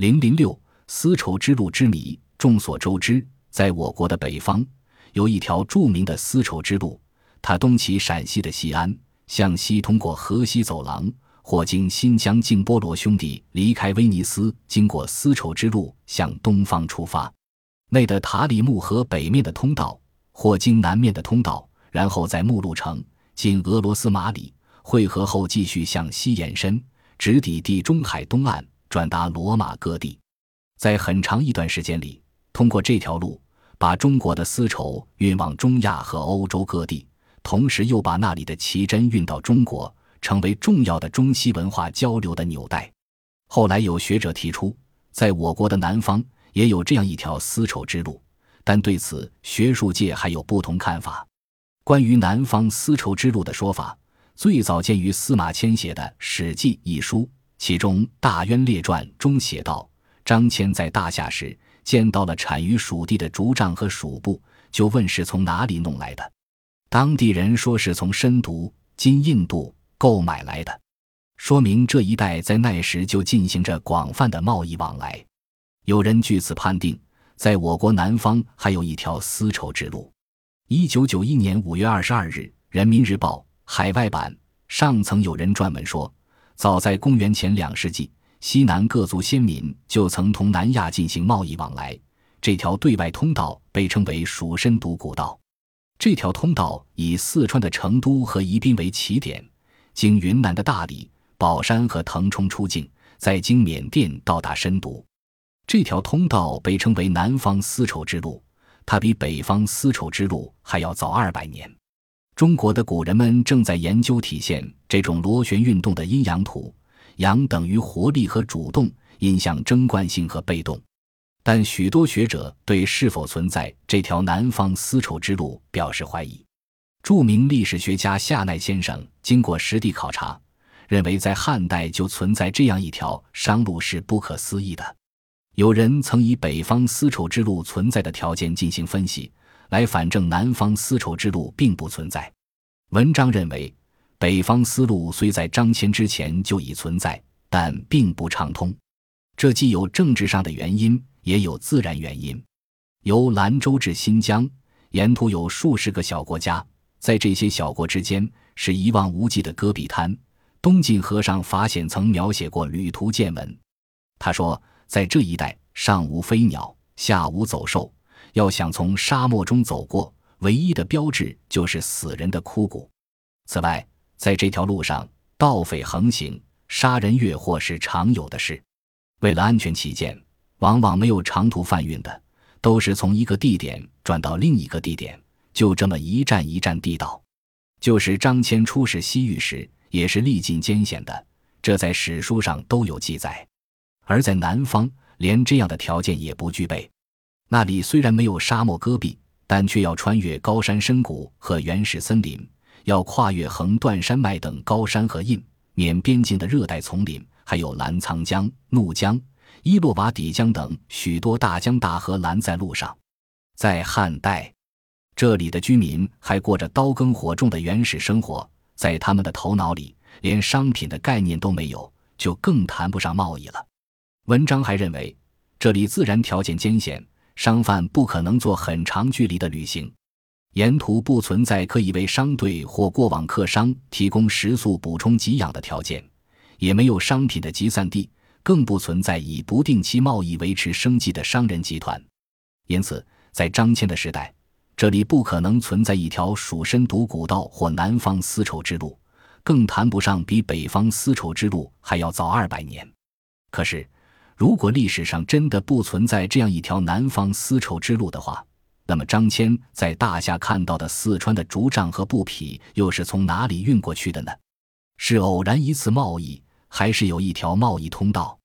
零零六丝绸之路之谜。众所周知，在我国的北方有一条著名的丝绸之路，它东起陕西的西安，向西通过河西走廊，或经新疆静波罗兄弟离开威尼斯，经过丝绸之路向东方出发。内的塔里木河北面的通道，或经南面的通道，然后在目录城经俄罗斯马里汇合后，继续向西延伸，直抵地中海东岸，转达罗马各地。在很长一段时间里。通过这条路，把中国的丝绸运往中亚和欧洲各地，同时又把那里的奇珍运到中国，成为重要的中西文化交流的纽带。后来有学者提出，在我国的南方也有这样一条丝绸之路，但对此学术界还有不同看法。关于南方丝绸之路的说法，最早见于司马迁写的《史记》一书，其中《大渊列传》中写道：张骞在大夏时。见到了产于蜀地的竹杖和蜀布，就问是从哪里弄来的。当地人说是从深毒（今印度）购买来的，说明这一带在那时就进行着广泛的贸易往来。有人据此判定，在我国南方还有一条丝绸之路。一九九一年五月二十二日，《人民日报》海外版上曾有人撰文说，早在公元前两世纪。西南各族先民就曾同南亚进行贸易往来，这条对外通道被称为蜀深独古道。这条通道以四川的成都和宜宾为起点，经云南的大理、保山和腾冲出境，再经缅甸到达深都。这条通道被称为南方丝绸之路，它比北方丝绸之路还要早二百年。中国的古人们正在研究体现这种螺旋运动的阴阳图。阳等于活力和主动，阴象征惯性和被动。但许多学者对是否存在这条南方丝绸之路表示怀疑。著名历史学家夏奈先生经过实地考察，认为在汉代就存在这样一条商路是不可思议的。有人曾以北方丝绸之路存在的条件进行分析，来反证南方丝绸之路并不存在。文章认为。北方丝路虽在张骞之前就已存在，但并不畅通。这既有政治上的原因，也有自然原因。由兰州至新疆，沿途有数十个小国家，在这些小国之间是一望无际的戈壁滩。东晋和尚法显曾描写过旅途见闻，他说，在这一带上无飞鸟，下无走兽，要想从沙漠中走过，唯一的标志就是死人的枯骨。此外，在这条路上，盗匪横行，杀人越货是常有的事。为了安全起见，往往没有长途贩运的，都是从一个地点转到另一个地点，就这么一站一站地道。就是张骞出使西域时，也是历尽艰险的，这在史书上都有记载。而在南方，连这样的条件也不具备。那里虽然没有沙漠戈壁，但却要穿越高山深谷和原始森林。要跨越横断山脉等高山和印缅边境的热带丛林，还有澜沧江、怒江、伊洛瓦底江等许多大江大河拦在路上。在汉代，这里的居民还过着刀耕火种的原始生活，在他们的头脑里，连商品的概念都没有，就更谈不上贸易了。文章还认为，这里自然条件艰险，商贩不可能做很长距离的旅行。沿途不存在可以为商队或过往客商提供食宿、补充给养的条件，也没有商品的集散地，更不存在以不定期贸易维持生计的商人集团。因此，在张骞的时代，这里不可能存在一条蜀深独古道或南方丝绸之路，更谈不上比北方丝绸之路还要早二百年。可是，如果历史上真的不存在这样一条南方丝绸之路的话，那么，张骞在大夏看到的四川的竹杖和布匹，又是从哪里运过去的呢？是偶然一次贸易，还是有一条贸易通道？